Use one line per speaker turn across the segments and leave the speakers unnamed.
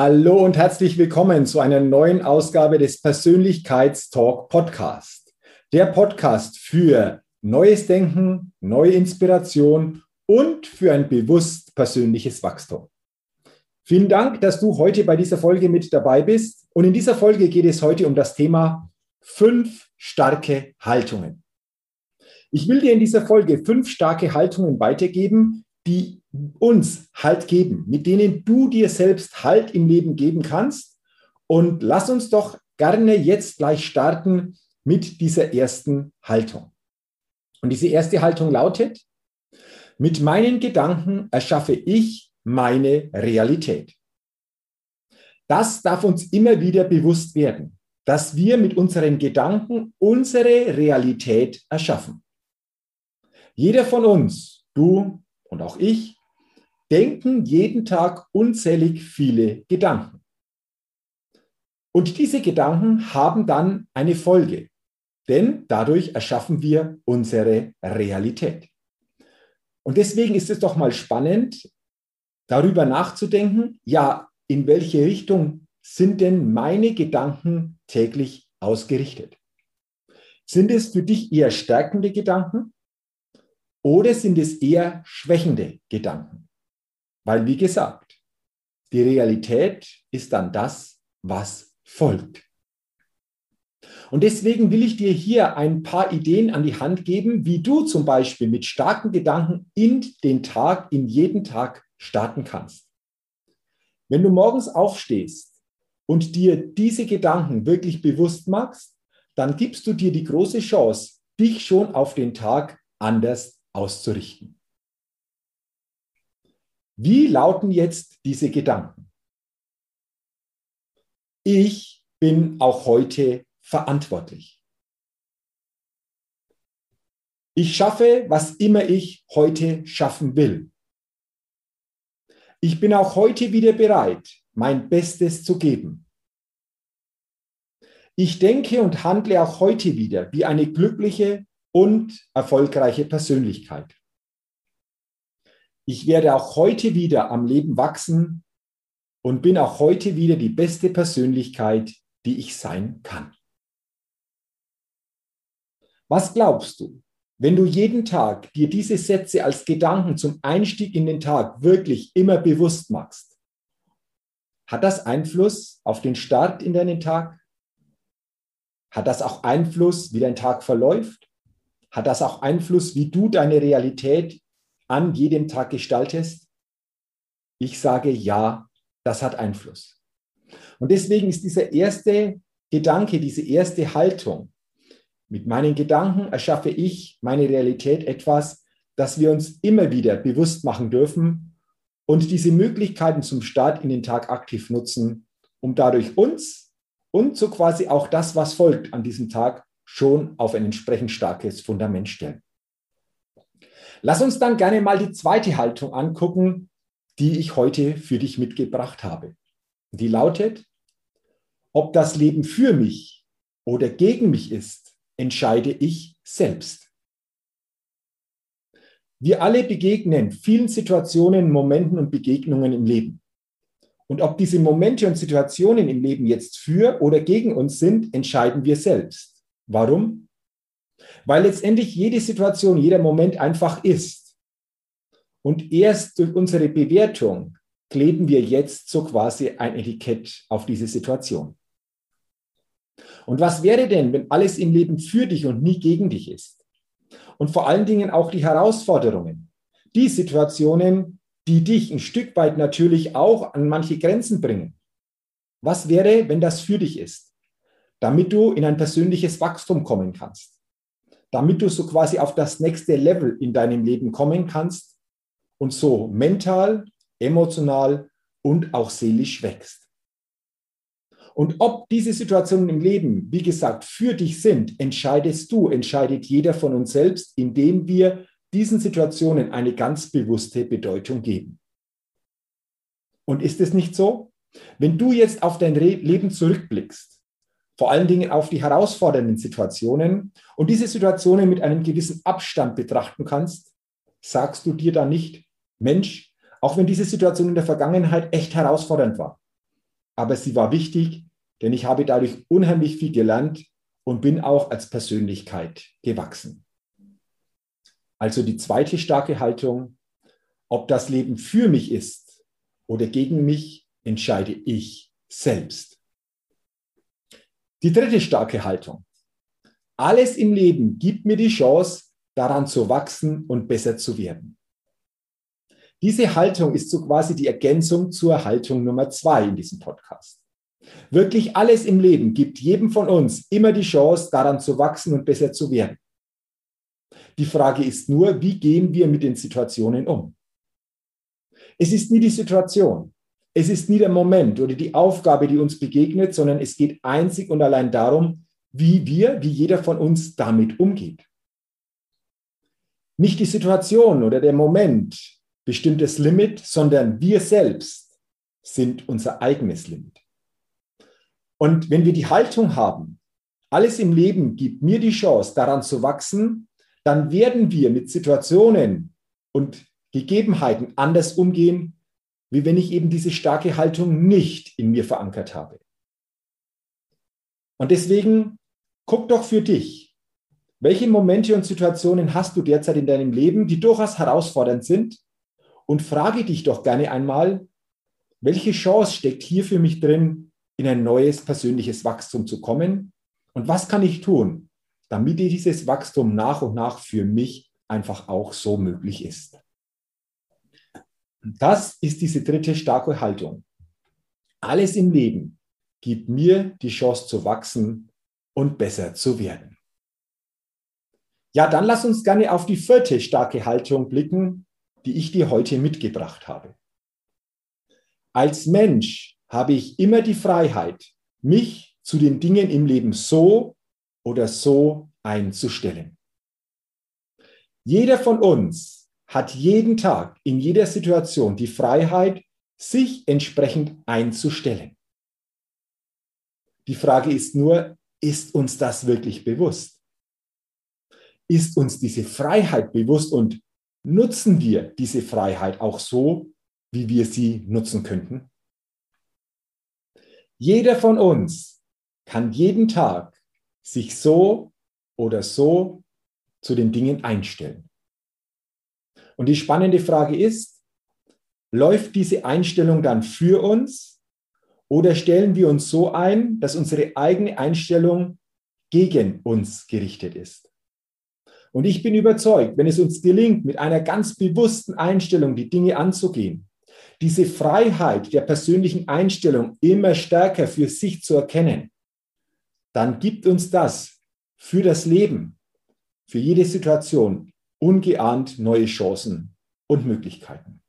Hallo und herzlich willkommen zu einer neuen Ausgabe des Persönlichkeitstalk Podcast. Der Podcast für neues Denken, neue Inspiration und für ein bewusst persönliches Wachstum. Vielen Dank, dass du heute bei dieser Folge mit dabei bist. Und in dieser Folge geht es heute um das Thema fünf starke Haltungen. Ich will dir in dieser Folge fünf starke Haltungen weitergeben, die uns Halt geben, mit denen du dir selbst Halt im Leben geben kannst. Und lass uns doch gerne jetzt gleich starten mit dieser ersten Haltung. Und diese erste Haltung lautet, mit meinen Gedanken erschaffe ich meine Realität. Das darf uns immer wieder bewusst werden, dass wir mit unseren Gedanken unsere Realität erschaffen. Jeder von uns, du, und auch ich denken jeden Tag unzählig viele Gedanken. Und diese Gedanken haben dann eine Folge, denn dadurch erschaffen wir unsere Realität. Und deswegen ist es doch mal spannend, darüber nachzudenken, ja, in welche Richtung sind denn meine Gedanken täglich ausgerichtet? Sind es für dich eher stärkende Gedanken oder sind es eher schwächende Gedanken? Weil, wie gesagt, die Realität ist dann das, was folgt. Und deswegen will ich dir hier ein paar Ideen an die Hand geben, wie du zum Beispiel mit starken Gedanken in den Tag, in jeden Tag starten kannst. Wenn du morgens aufstehst und dir diese Gedanken wirklich bewusst machst, dann gibst du dir die große Chance, dich schon auf den Tag anders auszurichten. Wie lauten jetzt diese Gedanken? Ich bin auch heute verantwortlich. Ich schaffe, was immer ich heute schaffen will. Ich bin auch heute wieder bereit, mein Bestes zu geben. Ich denke und handle auch heute wieder wie eine glückliche und erfolgreiche Persönlichkeit. Ich werde auch heute wieder am Leben wachsen und bin auch heute wieder die beste Persönlichkeit, die ich sein kann. Was glaubst du, wenn du jeden Tag dir diese Sätze als Gedanken zum Einstieg in den Tag wirklich immer bewusst machst? Hat das Einfluss auf den Start in deinen Tag? Hat das auch Einfluss, wie dein Tag verläuft? Hat das auch Einfluss, wie du deine Realität an jedem Tag gestaltest? Ich sage ja, das hat Einfluss. Und deswegen ist dieser erste Gedanke, diese erste Haltung, mit meinen Gedanken erschaffe ich meine Realität etwas, das wir uns immer wieder bewusst machen dürfen und diese Möglichkeiten zum Start in den Tag aktiv nutzen, um dadurch uns und so quasi auch das, was folgt an diesem Tag, schon auf ein entsprechend starkes Fundament stellen. Lass uns dann gerne mal die zweite Haltung angucken, die ich heute für dich mitgebracht habe. Die lautet, ob das Leben für mich oder gegen mich ist, entscheide ich selbst. Wir alle begegnen vielen Situationen, Momenten und Begegnungen im Leben. Und ob diese Momente und Situationen im Leben jetzt für oder gegen uns sind, entscheiden wir selbst. Warum? Weil letztendlich jede Situation, jeder Moment einfach ist. Und erst durch unsere Bewertung kleben wir jetzt so quasi ein Etikett auf diese Situation. Und was wäre denn, wenn alles im Leben für dich und nie gegen dich ist? Und vor allen Dingen auch die Herausforderungen, die Situationen, die dich ein Stück weit natürlich auch an manche Grenzen bringen. Was wäre, wenn das für dich ist? Damit du in ein persönliches Wachstum kommen kannst. Damit du so quasi auf das nächste Level in deinem Leben kommen kannst und so mental, emotional und auch seelisch wächst. Und ob diese Situationen im Leben, wie gesagt, für dich sind, entscheidest du, entscheidet jeder von uns selbst, indem wir diesen Situationen eine ganz bewusste Bedeutung geben. Und ist es nicht so? Wenn du jetzt auf dein Leben zurückblickst, vor allen Dingen auf die herausfordernden Situationen und diese Situationen mit einem gewissen Abstand betrachten kannst, sagst du dir dann nicht, Mensch, auch wenn diese Situation in der Vergangenheit echt herausfordernd war, aber sie war wichtig, denn ich habe dadurch unheimlich viel gelernt und bin auch als Persönlichkeit gewachsen. Also die zweite starke Haltung, ob das Leben für mich ist oder gegen mich, entscheide ich selbst. Die dritte starke Haltung. Alles im Leben gibt mir die Chance, daran zu wachsen und besser zu werden. Diese Haltung ist so quasi die Ergänzung zur Haltung Nummer zwei in diesem Podcast. Wirklich alles im Leben gibt jedem von uns immer die Chance, daran zu wachsen und besser zu werden. Die Frage ist nur, wie gehen wir mit den Situationen um? Es ist nie die Situation, es ist nie der Moment oder die Aufgabe, die uns begegnet, sondern es geht einzig und allein darum, wie wir, wie jeder von uns damit umgeht. Nicht die Situation oder der Moment bestimmt das Limit, sondern wir selbst sind unser eigenes Limit. Und wenn wir die Haltung haben, alles im Leben gibt mir die Chance, daran zu wachsen, dann werden wir mit Situationen und Gegebenheiten anders umgehen, wie wenn ich eben diese starke Haltung nicht in mir verankert habe. Und deswegen guck doch für dich, welche Momente und Situationen hast du derzeit in deinem Leben, die durchaus herausfordernd sind? Und frage dich doch gerne einmal, welche Chance steckt hier für mich drin, in ein neues persönliches Wachstum zu kommen? Und was kann ich tun, damit dieses Wachstum nach und nach für mich einfach auch so möglich ist. Das ist diese dritte starke Haltung. Alles im Leben gibt mir die Chance zu wachsen und besser zu werden. Ja, dann lass uns gerne auf die vierte starke Haltung blicken, die ich dir heute mitgebracht habe. Als Mensch habe ich immer die Freiheit, mich zu den Dingen im Leben so oder so einzustellen. Jeder von uns hat jeden Tag in jeder Situation die Freiheit, sich entsprechend einzustellen. Die Frage ist nur, ist uns das wirklich bewusst? Ist uns diese Freiheit bewusst und nutzen wir diese Freiheit auch so, wie wir sie nutzen könnten? Jeder von uns kann jeden Tag sich so oder so zu den Dingen einstellen. Und die spannende Frage ist, läuft diese Einstellung dann für uns oder stellen wir uns so ein, dass unsere eigene Einstellung gegen uns gerichtet ist? Und ich bin überzeugt, wenn es uns gelingt, mit einer ganz bewussten Einstellung die Dinge anzugehen, diese Freiheit der persönlichen Einstellung immer stärker für sich zu erkennen, dann gibt uns das für das Leben, für jede Situation ungeahnt neue Chancen und Möglichkeiten.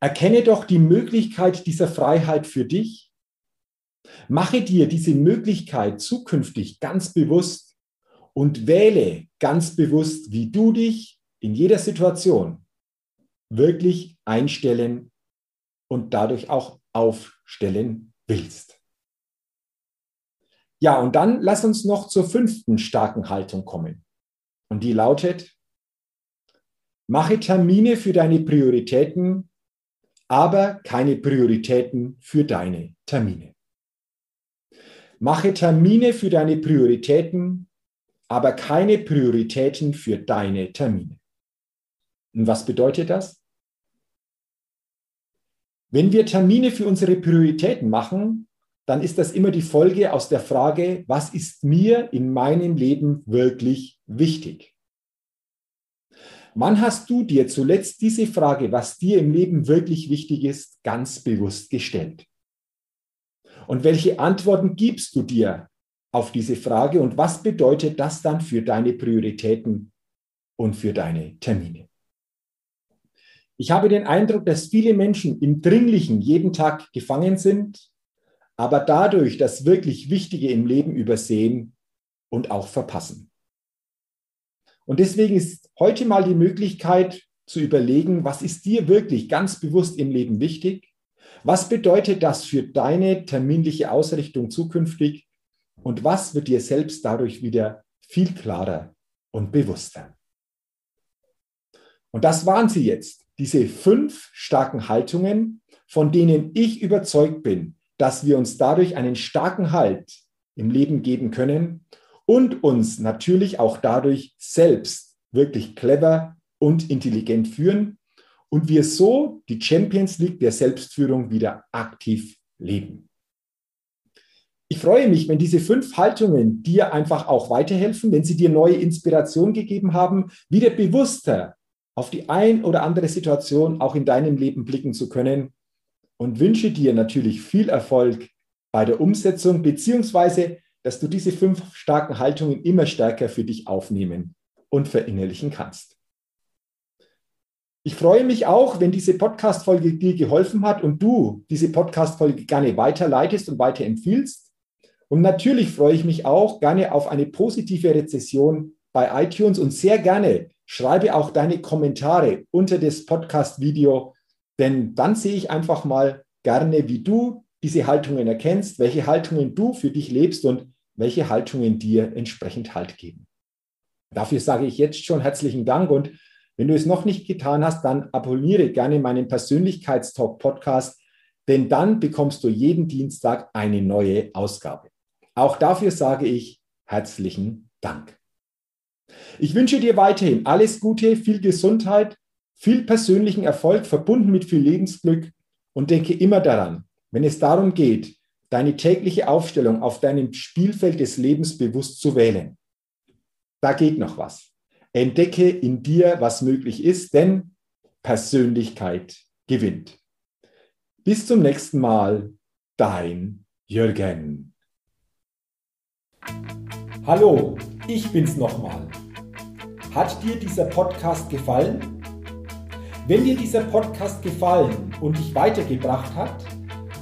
Erkenne doch die Möglichkeit dieser Freiheit für dich. Mache dir diese Möglichkeit zukünftig ganz bewusst und wähle ganz bewusst, wie du dich in jeder Situation wirklich einstellen und dadurch auch aufstellen willst. Ja, und dann lass uns noch zur fünften starken Haltung kommen. Und die lautet, mache Termine für deine Prioritäten, aber keine Prioritäten für deine Termine. Mache Termine für deine Prioritäten, aber keine Prioritäten für deine Termine. Und was bedeutet das? Wenn wir Termine für unsere Prioritäten machen, dann ist das immer die Folge aus der Frage, was ist mir in meinem Leben wirklich wichtig? Wann hast du dir zuletzt diese Frage, was dir im Leben wirklich wichtig ist, ganz bewusst gestellt? Und welche Antworten gibst du dir auf diese Frage und was bedeutet das dann für deine Prioritäten und für deine Termine? Ich habe den Eindruck, dass viele Menschen im Dringlichen jeden Tag gefangen sind, aber dadurch das wirklich Wichtige im Leben übersehen und auch verpassen. Und deswegen ist heute mal die Möglichkeit zu überlegen, was ist dir wirklich ganz bewusst im Leben wichtig? Was bedeutet das für deine terminliche Ausrichtung zukünftig? Und was wird dir selbst dadurch wieder viel klarer und bewusster? Und das waren sie jetzt, diese fünf starken Haltungen, von denen ich überzeugt bin, dass wir uns dadurch einen starken Halt im Leben geben können und uns natürlich auch dadurch selbst wirklich clever und intelligent führen und wir so die Champions League der Selbstführung wieder aktiv leben. Ich freue mich, wenn diese fünf Haltungen dir einfach auch weiterhelfen, wenn sie dir neue Inspiration gegeben haben, wieder bewusster auf die ein oder andere Situation auch in deinem Leben blicken zu können und wünsche dir natürlich viel Erfolg bei der Umsetzung, beziehungsweise, dass du diese fünf starken Haltungen immer stärker für dich aufnehmen und verinnerlichen kannst. Ich freue mich auch, wenn diese Podcast-Folge dir geholfen hat und du diese Podcast-Folge gerne weiterleitest und weiterempfiehlst. Und natürlich freue ich mich auch gerne auf eine positive Rezession bei iTunes und sehr gerne schreibe auch deine Kommentare unter das Podcast-Video, denn dann sehe ich einfach mal gerne, wie du diese Haltungen erkennst, welche Haltungen du für dich lebst und welche Haltungen dir entsprechend Halt geben. Dafür sage ich jetzt schon herzlichen Dank und wenn du es noch nicht getan hast, dann abonniere gerne meinen Persönlichkeitstalk Podcast, denn dann bekommst du jeden Dienstag eine neue Ausgabe. Auch dafür sage ich herzlichen Dank. Ich wünsche dir weiterhin alles Gute, viel Gesundheit, viel persönlichen Erfolg verbunden mit viel Lebensglück und denke immer daran, wenn es darum geht, deine tägliche Aufstellung auf deinem Spielfeld des Lebens bewusst zu wählen. Da geht noch was. Entdecke in dir, was möglich ist, denn Persönlichkeit gewinnt. Bis zum nächsten Mal, dein Jürgen. Hallo, ich bin's nochmal. Hat dir dieser Podcast gefallen? Wenn dir dieser Podcast gefallen und dich weitergebracht hat,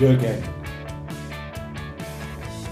Jürgen.